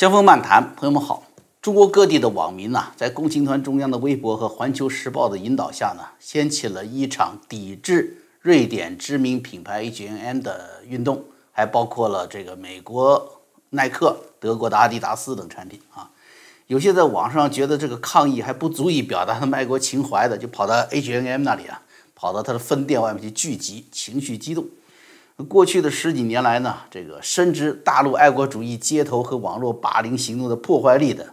江峰漫谈，朋友们好。中国各地的网民呐，在共青团中央的微博和环球时报的引导下呢，掀起了一场抵制瑞典知名品牌 H&M 的运动，还包括了这个美国耐克、德国的阿迪达斯等产品啊。有些在网上觉得这个抗议还不足以表达他们爱国情怀的，就跑到 H&M 那里啊，跑到他的分店外面去聚集，情绪激动。过去的十几年来呢，这个深知大陆爱国主义街头和网络霸凌行动的破坏力的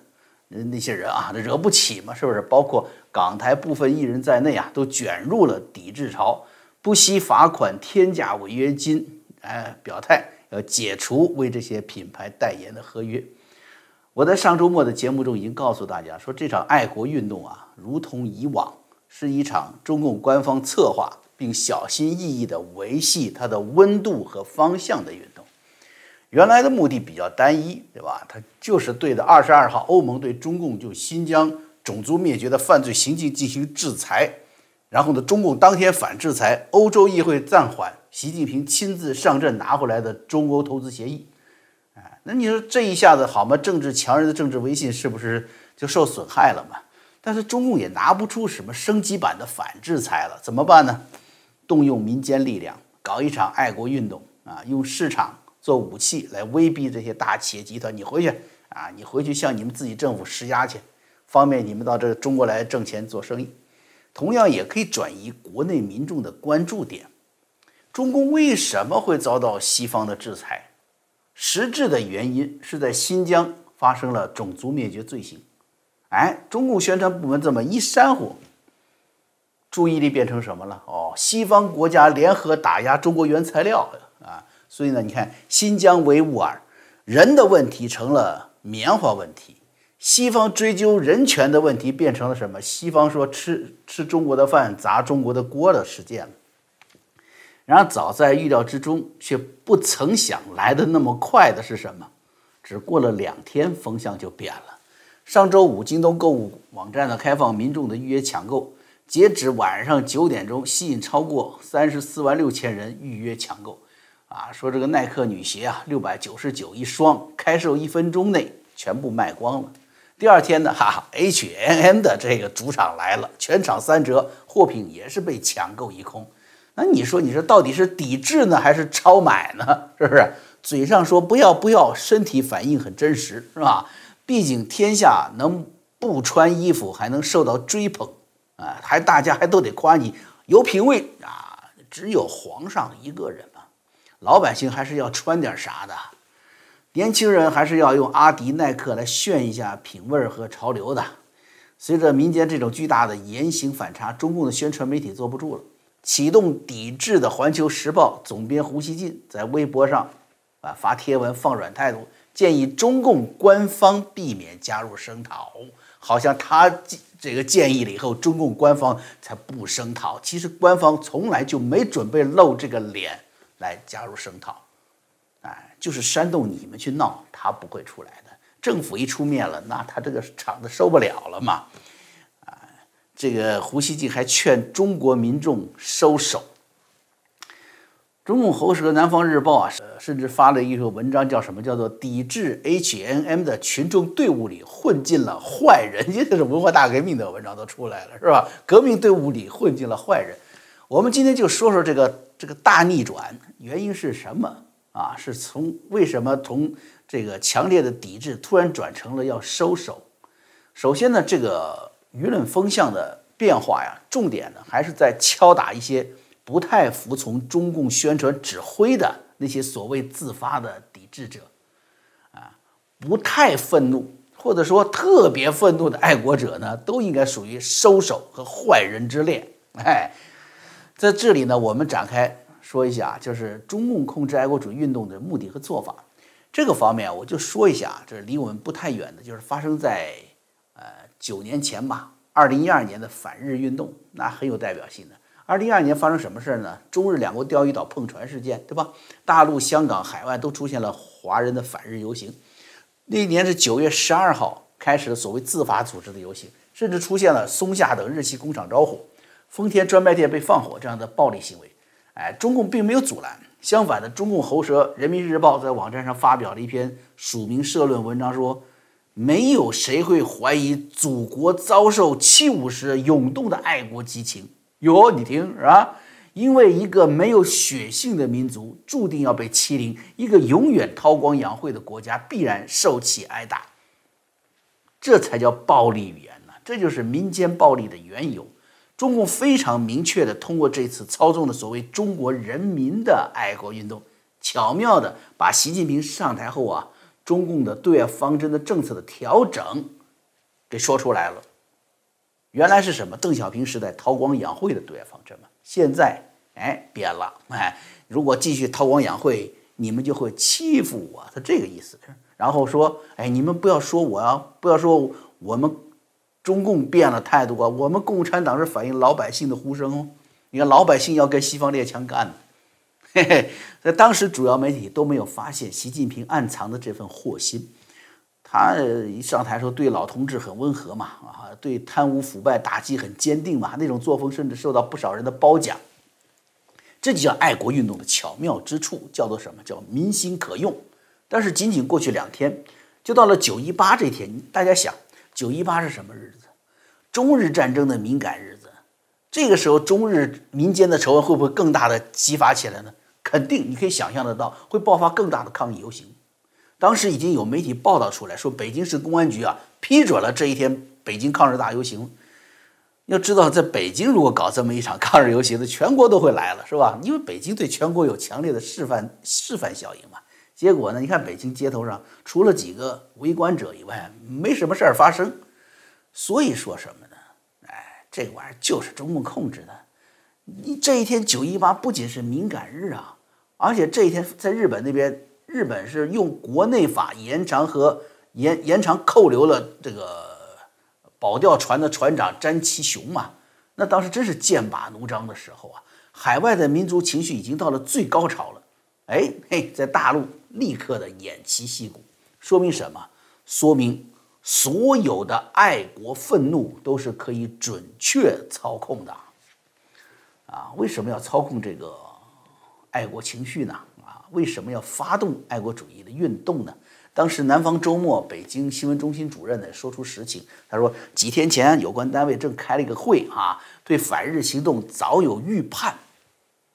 那些人啊，惹不起嘛，是不是？包括港台部分艺人在内啊，都卷入了抵制潮，不惜罚款、天价违约金，哎，表态要解除为这些品牌代言的合约。我在上周末的节目中已经告诉大家说，这场爱国运动啊，如同以往，是一场中共官方策划。并小心翼翼地维系它的温度和方向的运动，原来的目的比较单一，对吧？它就是对着二十二号欧盟对中共就新疆种族灭绝的犯罪行径进行制裁，然后呢，中共当天反制裁，欧洲议会暂缓习近平亲自上阵拿回来的中欧投资协议，哎，那你说这一下子好吗？政治强人的政治威信是不是就受损害了嘛？但是中共也拿不出什么升级版的反制裁了，怎么办呢？动用民间力量搞一场爱国运动啊，用市场做武器来威逼这些大企业集团，你回去啊，你回去向你们自己政府施压去，方便你们到这中国来挣钱做生意。同样也可以转移国内民众的关注点。中共为什么会遭到西方的制裁？实质的原因是在新疆发生了种族灭绝罪行。哎，中共宣传部门这么一煽火。注意力变成什么了？哦，西方国家联合打压中国原材料啊！所以呢，你看新疆维吾尔人的问题成了棉花问题，西方追究人权的问题变成了什么？西方说吃吃中国的饭砸中国的锅的事件。然而早在预料之中，却不曾想来的那么快的是什么？只过了两天，风向就变了。上周五，京东购物网站的开放民众的预约抢购。截止晚上九点钟，吸引超过三十四万六千人预约抢购，啊，说这个耐克女鞋啊，六百九十九一双，开售一分钟内全部卖光了。第二天呢，哈哈，H&M 的这个主场来了，全场三折，货品也是被抢购一空。那你说，你说到底是抵制呢，还是超买呢？是不是？嘴上说不要不要，身体反应很真实，是吧？毕竟天下能不穿衣服还能受到追捧。啊，还大家还都得夸你有品位啊！只有皇上一个人嘛，老百姓还是要穿点啥的，年轻人还是要用阿迪耐克来炫一下品味和潮流的。随着民间这种巨大的言行反差，中共的宣传媒体坐不住了，启动抵制的《环球时报》总编胡锡进在微博上啊发帖文放软态度，建议中共官方避免加入声讨，好像他。这个建议了以后，中共官方才不声讨。其实官方从来就没准备露这个脸来加入声讨，哎，就是煽动你们去闹，他不会出来的。政府一出面了，那他这个场子受不了了嘛，啊，这个胡锡进还劝中国民众收手。中共喉舌《南方日报》啊，甚至发了一篇文章，叫什么？叫做“抵制 HNM” 的群众队伍里混进了坏人”。这是文化大革命的文章都出来了，是吧？革命队伍里混进了坏人。我们今天就说说这个这个大逆转原因是什么啊？是从为什么从这个强烈的抵制突然转成了要收手？首先呢，这个舆论风向的变化呀，重点呢还是在敲打一些。不太服从中共宣传指挥的那些所谓自发的抵制者，啊，不太愤怒或者说特别愤怒的爱国者呢，都应该属于收手和坏人之列。哎，在这里呢，我们展开说一下，就是中共控制爱国主义运动的目的和做法。这个方面我就说一下，这离我们不太远的，就是发生在呃九年前吧，二零一二年的反日运动，那很有代表性的。二零一二年发生什么事儿呢？中日两国钓鱼岛碰船事件，对吧？大陆、香港、海外都出现了华人的反日游行。那一年是九月十二号开始的所谓自发组织的游行，甚至出现了松下等日系工厂着火、丰田专卖店被放火这样的暴力行为。哎，中共并没有阻拦，相反的，中共喉舌《人民日报》在网站上发表了一篇署名社论文章，说没有谁会怀疑祖国遭受七五时涌动的爱国激情。哟，你听是吧？因为一个没有血性的民族注定要被欺凌，一个永远韬光养晦的国家必然受其挨打。这才叫暴力语言呢，这就是民间暴力的缘由。中共非常明确的通过这次操纵的所谓中国人民的爱国运动，巧妙的把习近平上台后啊，中共的对外方针的政策的调整给说出来了。原来是什么？邓小平时代韬光养晦的对外方针嘛，现在。哎，变了！哎，如果继续韬光养晦，你们就会欺负我，他这个意思。然后说，哎，你们不要说我啊，不要说我们中共变了态度啊，我们共产党是反映老百姓的呼声哦。你看，老百姓要跟西方列强干，嘿 嘿，在当时主要媒体都没有发现习近平暗藏的这份祸心。他一上台时候对老同志很温和嘛，啊，对贪污腐败打击很坚定嘛，那种作风甚至受到不少人的褒奖。这就叫爱国运动的巧妙之处，叫做什么？叫民心可用。但是仅仅过去两天，就到了九一八这天，大家想，九一八是什么日子？中日战争的敏感日子。这个时候，中日民间的仇恨会不会更大的激发起来呢？肯定，你可以想象得到，会爆发更大的抗议游行。当时已经有媒体报道出来说，北京市公安局啊批准了这一天北京抗日大游行。要知道，在北京如果搞这么一场抗日游行，那全国都会来了，是吧？因为北京对全国有强烈的示范示范效应嘛。结果呢，你看北京街头上除了几个围观者以外，没什么事儿发生。所以说什么呢？哎，这个玩意儿就是中共控制的。你这一天九一八不仅是敏感日啊，而且这一天在日本那边，日本是用国内法延长和延延长扣留了这个。保钓船的船长詹其雄嘛，那当时真是剑拔弩张的时候啊！海外的民族情绪已经到了最高潮了。哎嘿，在大陆立刻的偃旗息鼓，说明什么？说明所有的爱国愤怒都是可以准确操控的。啊，为什么要操控这个爱国情绪呢？为什么要发动爱国主义的运动呢？当时南方周末，北京新闻中心主任呢说出实情，他说几天前有关单位正开了一个会啊，对反日行动早有预判。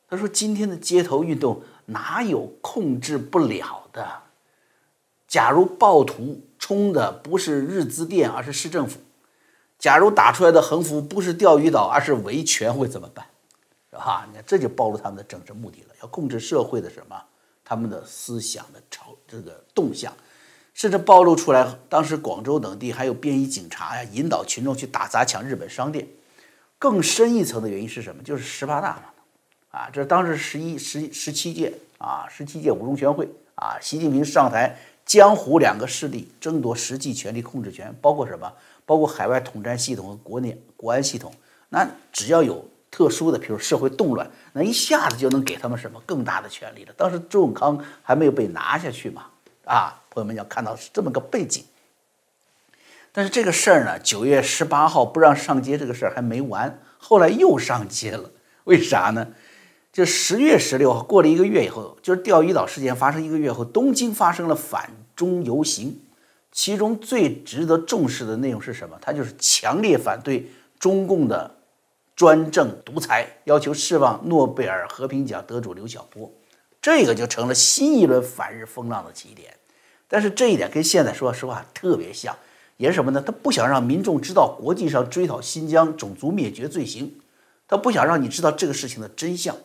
他说今天的街头运动哪有控制不了的？假如暴徒冲的不是日资店，而是市政府；假如打出来的横幅不是钓鱼岛，而是维权，会怎么办？是吧？你看这就暴露他们的政治目的了，要控制社会的什么？他们的思想的潮这个动向。甚至暴露出来，当时广州等地还有便衣警察呀，引导群众去打砸抢日本商店。更深一层的原因是什么？就是十八大嘛，啊，这当时十一、十十七届啊，十七届五中全会啊，习近平上台，江湖两个势力争夺实际权力控制权，包括什么？包括海外统战系统和国内国安系统。那只要有特殊的，比如社会动乱，那一下子就能给他们什么更大的权利了。当时周永康还没有被拿下去嘛，啊。朋友们要看到是这么个背景，但是这个事儿呢，九月十八号不让上街这个事儿还没完，后来又上街了。为啥呢？就十月十六号过了一个月以后，就是钓鱼岛事件发生一个月后，东京发生了反中游行，其中最值得重视的内容是什么？它就是强烈反对中共的专政独裁，要求释放诺贝尔和平奖得主刘晓波，这个就成了新一轮反日风浪的起点。但是这一点跟现在说实话特别像，也是什么呢？他不想让民众知道国际上追讨新疆种族灭绝罪行，他不想让你知道这个事情的真相，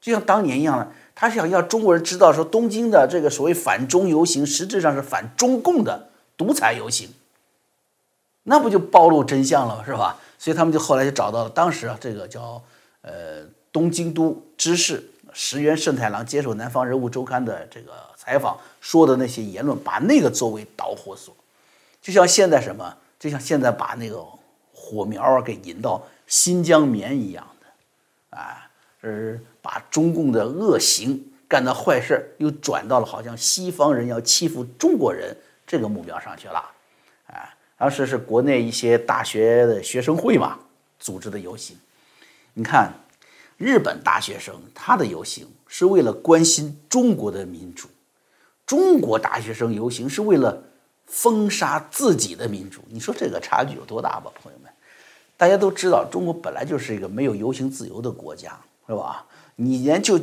就像当年一样呢，他想要中国人知道说东京的这个所谓反中游行实质上是反中共的独裁游行，那不就暴露真相了吗？是吧？所以他们就后来就找到了当时啊这个叫呃东京都知事石原慎太郎接受《南方人物周刊》的这个。采访说的那些言论，把那个作为导火索，就像现在什么，就像现在把那个火苗啊给引到新疆棉一样的，啊，是把中共的恶行干的坏事又转到了好像西方人要欺负中国人这个目标上去了，啊，当时是国内一些大学的学生会嘛组织的游行，你看日本大学生他的游行。是为了关心中国的民主，中国大学生游行是为了封杀自己的民主。你说这个差距有多大吧，朋友们？大家都知道，中国本来就是一个没有游行自由的国家，是吧？你连就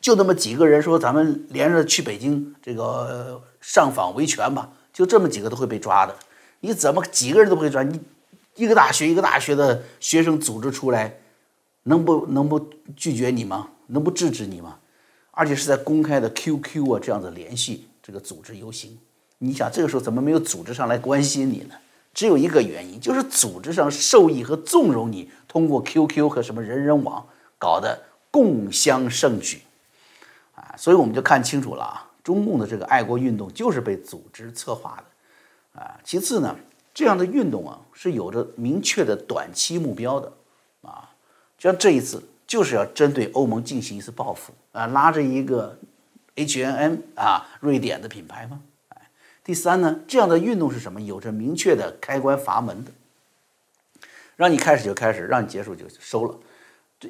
就那么几个人说咱们连着去北京这个上访维权吧，就这么几个都会被抓的。你怎么几个人都不会转？你一个大学一个大学的学生组织出来，能不能不拒绝你吗？能不制止你吗？而且是在公开的 QQ 啊这样的联系这个组织游行。你想这个时候怎么没有组织上来关心你呢？只有一个原因，就是组织上受益和纵容你，通过 QQ 和什么人人网搞的共襄盛举，啊，所以我们就看清楚了啊，中共的这个爱国运动就是被组织策划的，啊，其次呢，这样的运动啊是有着明确的短期目标的，啊，像这一次就是要针对欧盟进行一次报复，啊，拉着一个 H N M 啊，瑞典的品牌吗？哎第三呢，这样的运动是什么？有着明确的开关阀门的，让你开始就开始，让你结束就收了。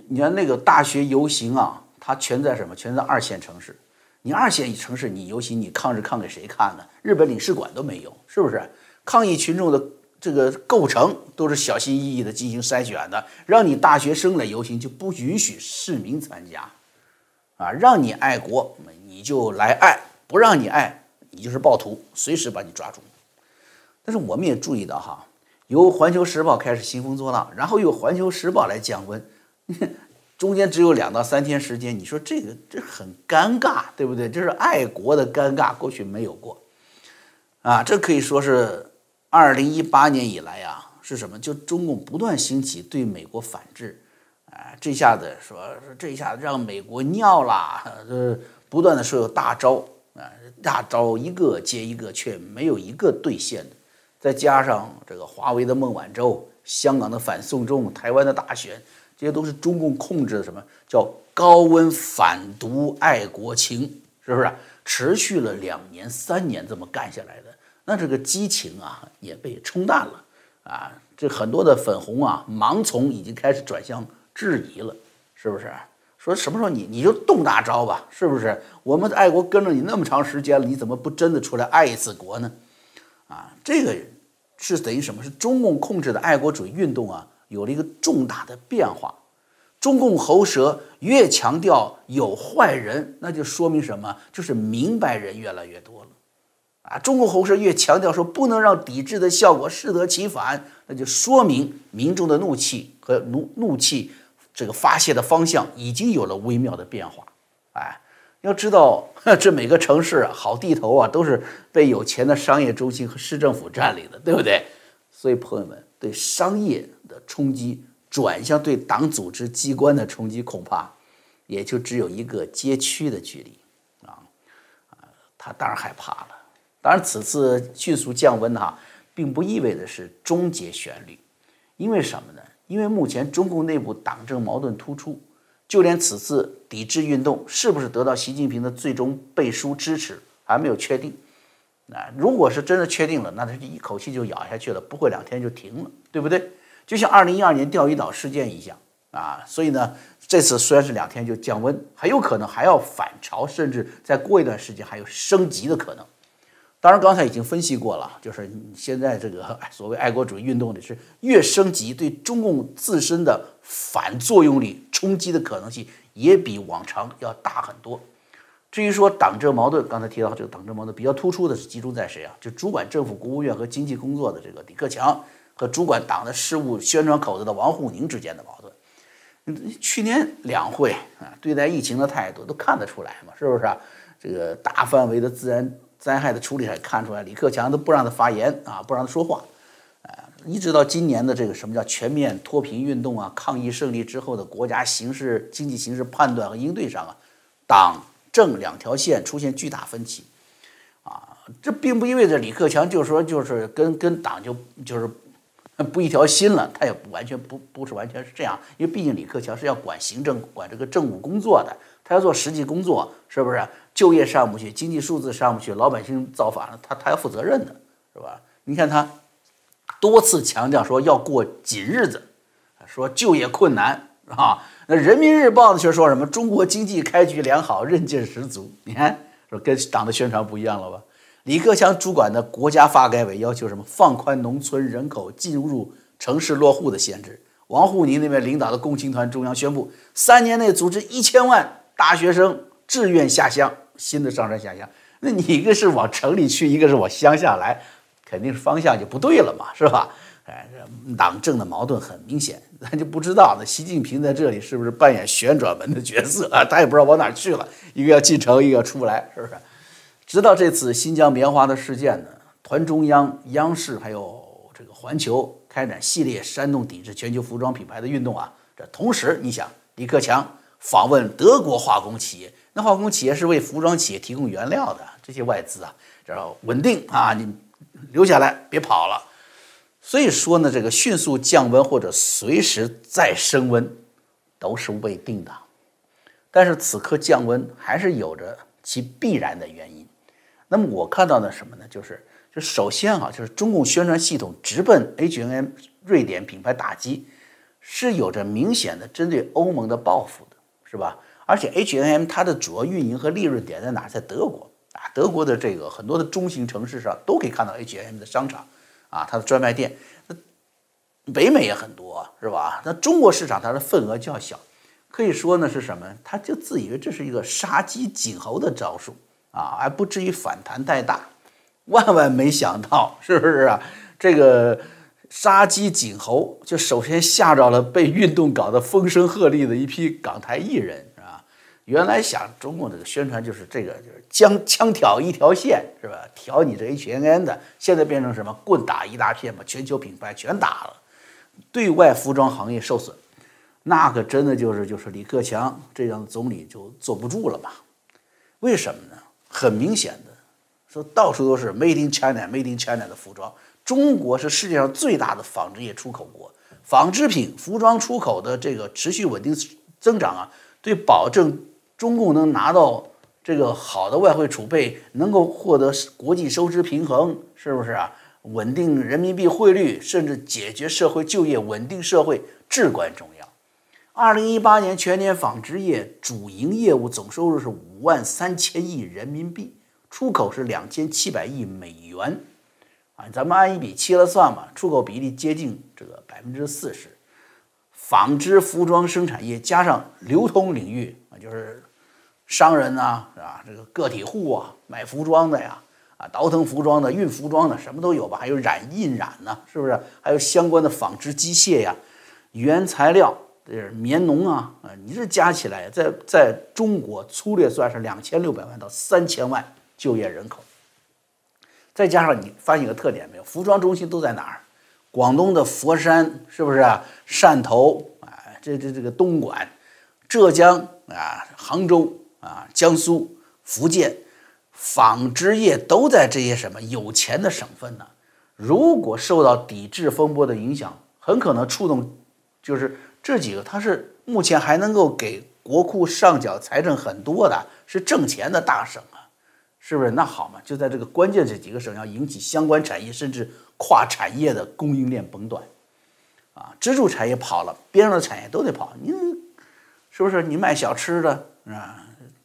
你看那个大学游行啊，它全在什么？全在二线城市。你二线城市你游行，你抗日抗给谁看呢？日本领事馆都没有，是不是？抗议群众的这个构成都是小心翼翼的进行筛选的，让你大学生来游行就不允许市民参加，啊，让你爱国你就来爱，不让你爱。你就是暴徒，随时把你抓住。但是我们也注意到哈，由《环球时报》开始兴风作浪，然后由《环球时报》来降温，中间只有两到三天时间。你说这个这很尴尬，对不对？这是爱国的尴尬，过去没有过啊。这可以说是二零一八年以来呀，是什么？就中共不断兴起对美国反制啊，这下子说说这下子让美国尿了，呃，不断的说有大招。啊，大招一个接一个，却没有一个兑现的。再加上这个华为的孟晚舟、香港的反送中、台湾的大选，这些都是中共控制的，什么叫高温反毒爱国情？是不是？持续了两年、三年这么干下来的，那这个激情啊也被冲淡了啊！这很多的粉红啊盲从已经开始转向质疑了，是不是？说什么时候你你就动大招吧，是不是？我们的爱国跟着你那么长时间了，你怎么不真的出来爱一次国呢？啊，这个是等于什么？是中共控制的爱国主义运动啊，有了一个重大的变化。中共喉舌越强调有坏人，那就说明什么？就是明白人越来越多了。啊，中共喉舌越强调说不能让抵制的效果适得其反，那就说明民众的怒气和怒怒气。这个发泄的方向已经有了微妙的变化，哎，要知道 这每个城市好地头啊，都是被有钱的商业中心和市政府占领的，对不对？所以朋友们，对商业的冲击转向对党组织机关的冲击，恐怕也就只有一个街区的距离啊啊！他当然害怕了。当然，此次迅速降温哈，并不意味着是终结旋律，因为什么呢？因为目前中共内部党政矛盾突出，就连此次抵制运动是不是得到习近平的最终背书支持还没有确定。啊，如果是真的确定了，那他就一口气就咬下去了，不会两天就停了，对不对？就像二零一二年钓鱼岛事件一样啊。所以呢，这次虽然是两天就降温，很有可能还要反潮，甚至再过一段时间还有升级的可能。当然，刚才已经分析过了，就是现在这个所谓爱国主义运动的是越升级，对中共自身的反作用力冲击的可能性也比往常要大很多。至于说党政矛盾，刚才提到这个党政矛盾比较突出的是集中在谁啊？就主管政府国务院和经济工作的这个李克强和主管党的事务宣传口子的王沪宁之间的矛盾。去年两会啊，对待疫情的态度都看得出来嘛，是不是啊？这个大范围的自然。灾害的处理还看出来，李克强都不让他发言啊，不让他说话，啊，一直到今年的这个什么叫全面脱贫运动啊，抗疫胜利之后的国家形势、经济形势判断和应对上啊，党政两条线出现巨大分歧，啊，这并不意味着李克强就说就是跟跟党就就是不一条心了，他也不完全不不是完全是这样，因为毕竟李克强是要管行政、管这个政务工作的，他要做实际工作，是不是？就业上不去，经济数字上不去，老百姓造反了，他他要负责任的，是吧？你看他多次强调说要过紧日子，说就业困难啊，那人民日报呢却说什么中国经济开局良好，韧劲十足。你看，说跟党的宣传不一样了吧？李克强主管的国家发改委要求什么？放宽农村人口进入城市落户的限制。王沪宁那边领导的共青团中央宣布，三年内组织一千万大学生志愿下乡，新的上山下乡。那你一个是往城里去，一个是往乡下来，肯定是方向就不对了嘛，是吧？哎，党政的矛盾很明显，咱就不知道那习近平在这里是不是扮演旋转门的角色啊？他也不知道往哪去了，一个要进城，一个要出不来，是不是？直到这次新疆棉花的事件呢，团中央、央视还有这个环球开展系列煽动抵制全球服装品牌的运动啊。这同时，你想，李克强访问德国化工企业，那化工企业是为服装企业提供原料的，这些外资啊，这稳定啊，你留下来，别跑了。所以说呢，这个迅速降温或者随时再升温，都是未定的。但是此刻降温还是有着其必然的原因。那么我看到的什么呢？就是，就首先啊，就是中共宣传系统直奔 H N M 瑞典品牌打击，是有着明显的针对欧盟的报复的，是吧？而且 H N M 它的主要运营和利润点在哪？在德国啊，德国的这个很多的中型城市上都可以看到 H N M 的商场啊，它的专卖店。那北美也很多，是吧？那中国市场它的份额较小，可以说呢是什么？他就自以为这是一个杀鸡儆猴的招数。啊，还不至于反弹太大，万万没想到，是不是啊？这个杀鸡儆猴，就首先吓着了被运动搞得风声鹤唳的一批港台艺人，原来想中共这个宣传就是这个，就是将枪挑一条线，是吧？挑你这 HNN 的，现在变成什么？棍打一大片，把全球品牌全打了，对外服装行业受损，那可真的就是就是李克强这样的总理就坐不住了嘛？为什么呢？很明显的，说到处都是 Made in China、Made in China 的服装。中国是世界上最大的纺织业出口国，纺织品、服装出口的这个持续稳定增长啊，对保证中共能拿到这个好的外汇储备，能够获得国际收支平衡，是不是啊？稳定人民币汇率，甚至解决社会就业、稳定社会至关重要。二零一八年全年纺织业主营业务总收入是五万三千亿人民币，出口是两千七百亿美元，啊，咱们按一比七了算嘛，出口比例接近这个百分之四十。纺织服装生产业加上流通领域啊，就是商人呐，是吧？这个个体户啊，买服装的呀，啊，倒腾服装的、运服装的，什么都有吧？还有染印染呢，是不是？还有相关的纺织机械呀，原材料。这是棉农啊啊！你这加起来，在在中国粗略算是两千六百万到三千万就业人口。再加上你发现一个特点没有？服装中心都在哪儿？广东的佛山是不是啊？汕头啊，这这这个东莞、浙江啊、杭州啊、江苏、福建，纺织业都在这些什么有钱的省份呢？如果受到抵制风波的影响，很可能触动，就是。这几个，它是目前还能够给国库上缴财政很多的，是挣钱的大省啊，是不是？那好嘛，就在这个关键这几个省要引起相关产业甚至跨产业的供应链崩断，啊，支柱产业跑了，边上的产业都得跑，你是不是？你卖小吃的啊，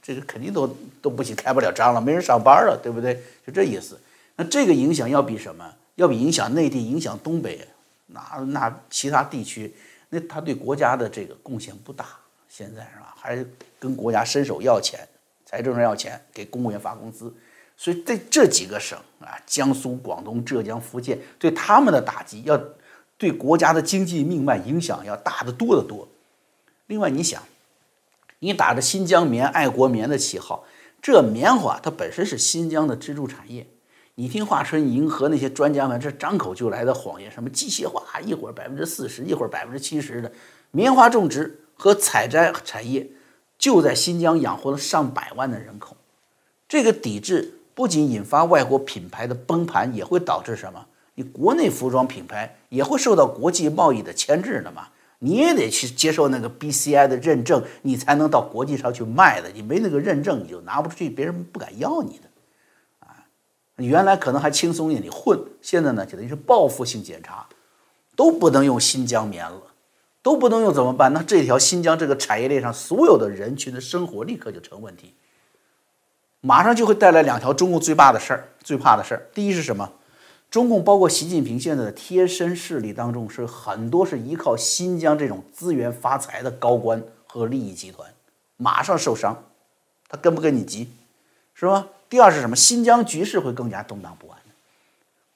这个肯定都都不行，开不了张了，没人上班了，对不对？就这意思。那这个影响要比什么？要比影响内地、影响东北，那那其他地区。那他对国家的这个贡献不大，现在是吧？还是跟国家伸手要钱，财政上要钱，给公务员发工资。所以对这几个省啊，江苏、广东、浙江、福建，对他们的打击，要对国家的经济命脉影响要大得多得多。另外，你想，你打着新疆棉、爱国棉的旗号，这棉花它本身是新疆的支柱产业。你听华春莹和那些专家们这张口就来的谎言，什么机械化，一会儿百分之四十，一会儿百分之七十的棉花种植和采摘产业，就在新疆养活了上百万的人口。这个抵制不仅引发外国品牌的崩盘，也会导致什么？你国内服装品牌也会受到国际贸易的牵制的嘛？你也得去接受那个 BCI 的认证，你才能到国际上去卖的。你没那个认证，你就拿不出去，别人不敢要你的。啊，你原来可能还轻松一点，你混，现在呢就等于是报复性检查，都不能用新疆棉了，都不能用怎么办？那这条新疆这个产业链上所有的人群的生活立刻就成问题，马上就会带来两条中共最怕的事儿，最怕的事儿。第一是什么？中共包括习近平现在的贴身势力当中，是很多是依靠新疆这种资源发财的高官和利益集团，马上受伤，他跟不跟你急，是吧？第二是什么？新疆局势会更加动荡不安。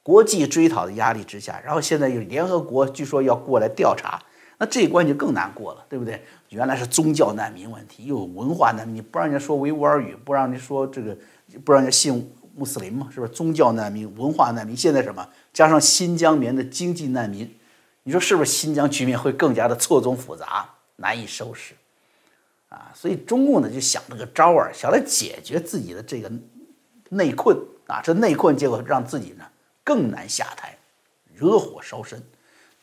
国际追讨的压力之下，然后现在又联合国据说要过来调查，那这一关就更难过了，对不对？原来是宗教难民问题，又有文化难民，不让人家说维吾尔语，不让你说这个，不让人家信穆斯林嘛，是不是？宗教难民、文化难民，现在什么？加上新疆棉的经济难民，你说是不是？新疆局面会更加的错综复杂，难以收拾啊！所以中共呢就想了个招儿，想来解决自己的这个内困啊，这内困结果让自己呢。更难下台，惹火烧身。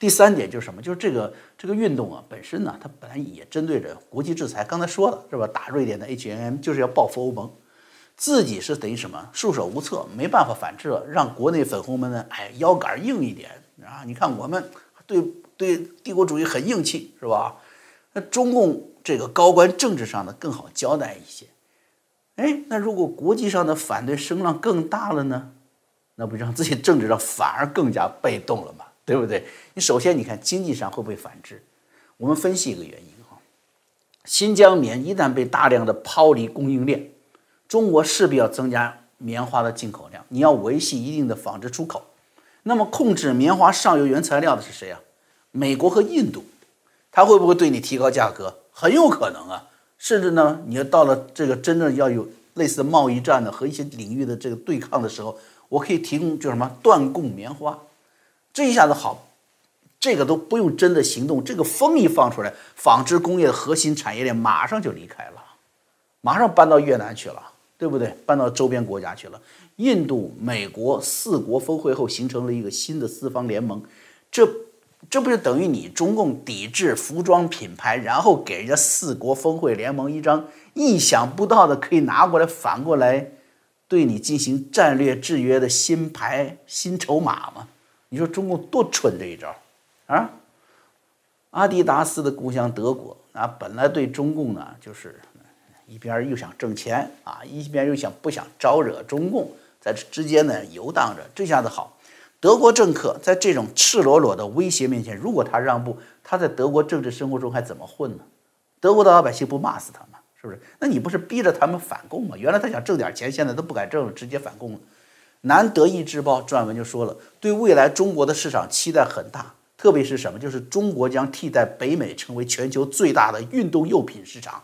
第三点就是什么？就是这个这个运动啊，本身呢，它本来也针对着国际制裁。刚才说了是吧？打瑞典的 H&M 就是要报复欧盟，自己是等于什么？束手无策，没办法反制了，让国内粉红们呢，哎，腰杆硬一点啊！你看我们对对帝国主义很硬气是吧？那中共这个高官政治上呢更好交代一些。哎，那如果国际上的反对声浪更大了呢？那不让自己政治上反而更加被动了嘛？对不对？你首先你看经济上会不会反制？我们分析一个原因哈，新疆棉一旦被大量的抛离供应链，中国势必要增加棉花的进口量，你要维系一定的纺织出口。那么控制棉花上游原材料的是谁啊？美国和印度，他会不会对你提高价格？很有可能啊，甚至呢，你要到了这个真正要有类似的贸易战的和一些领域的这个对抗的时候。我可以提供叫什么断供棉花，这一下子好，这个都不用真的行动，这个风一放出来，纺织工业的核心产业链马上就离开了，马上搬到越南去了，对不对？搬到周边国家去了。印度、美国四国峰会后形成了一个新的四方联盟，这这不就等于你中共抵制服装品牌，然后给人家四国峰会联盟一张意想不到的可以拿过来反过来。对你进行战略制约的新牌新筹码吗？你说中共多蠢这一招啊！阿迪达斯的故乡德国啊，本来对中共呢就是一边又想挣钱啊，一边又想不想招惹中共，在这之间呢游荡着。这下子好，德国政客在这种赤裸裸的威胁面前，如果他让步，他在德国政治生活中还怎么混呢？德国的老百姓不骂死他吗？是不是？那你不是逼着他们反共吗？原来他想挣点钱，现在都不敢挣了，直接反共了。南德意志报撰文就说了，对未来中国的市场期待很大，特别是什么？就是中国将替代北美成为全球最大的运动用品市场。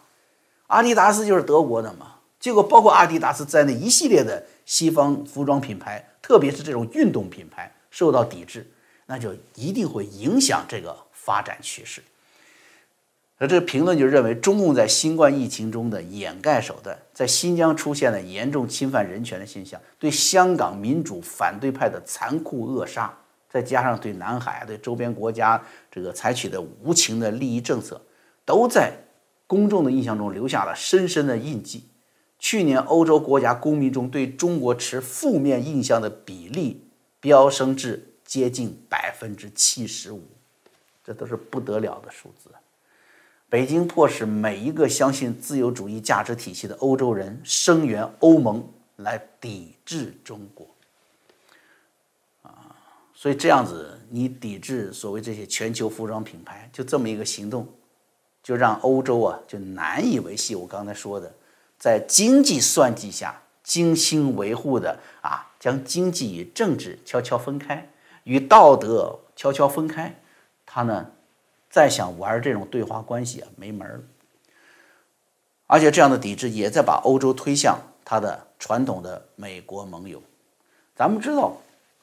阿迪达斯就是德国的嘛，结果包括阿迪达斯在内一系列的西方服装品牌，特别是这种运动品牌受到抵制，那就一定会影响这个发展趋势。那这个评论就认为，中共在新冠疫情中的掩盖手段，在新疆出现了严重侵犯人权的现象，对香港民主反对派的残酷扼杀，再加上对南海、对周边国家这个采取的无情的利益政策，都在公众的印象中留下了深深的印记。去年，欧洲国家公民中对中国持负面印象的比例飙升至接近百分之七十五，这都是不得了的数字。北京迫使每一个相信自由主义价值体系的欧洲人声援欧盟来抵制中国，啊，所以这样子你抵制所谓这些全球服装品牌，就这么一个行动，就让欧洲啊就难以维系我刚才说的，在经济算计下精心维护的啊，将经济与政治悄悄分开，与道德悄悄分开，他呢？再想玩这种对话关系啊，没门儿。而且这样的抵制也在把欧洲推向他的传统的美国盟友。咱们知道，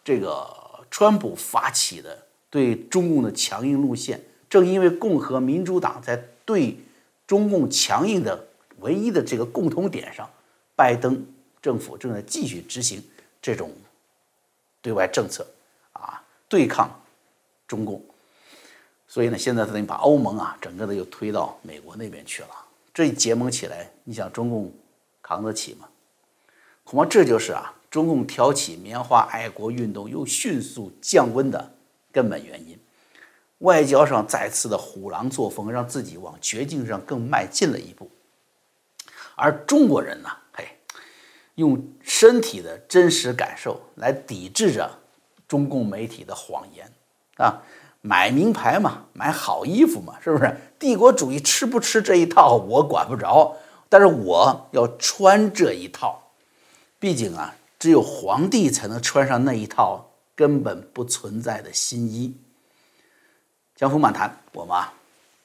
这个川普发起的对中共的强硬路线，正因为共和民主党在对中共强硬的唯一的这个共同点上，拜登政府正在继续执行这种对外政策啊，对抗中共。所以呢，现在他等于把欧盟啊，整个的又推到美国那边去了。这一结盟起来，你想中共扛得起吗？恐怕这就是啊，中共挑起棉花爱国运动又迅速降温的根本原因。外交上再次的虎狼作风，让自己往绝境上更迈进了一步。而中国人呢，嘿，用身体的真实感受来抵制着中共媒体的谎言啊，买名牌嘛，买好衣服嘛，是不是？帝国主义吃不吃这一套我管不着，但是我要穿这一套，毕竟啊，只有皇帝才能穿上那一套根本不存在的新衣。江湖漫谈，我们啊，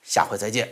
下回再见。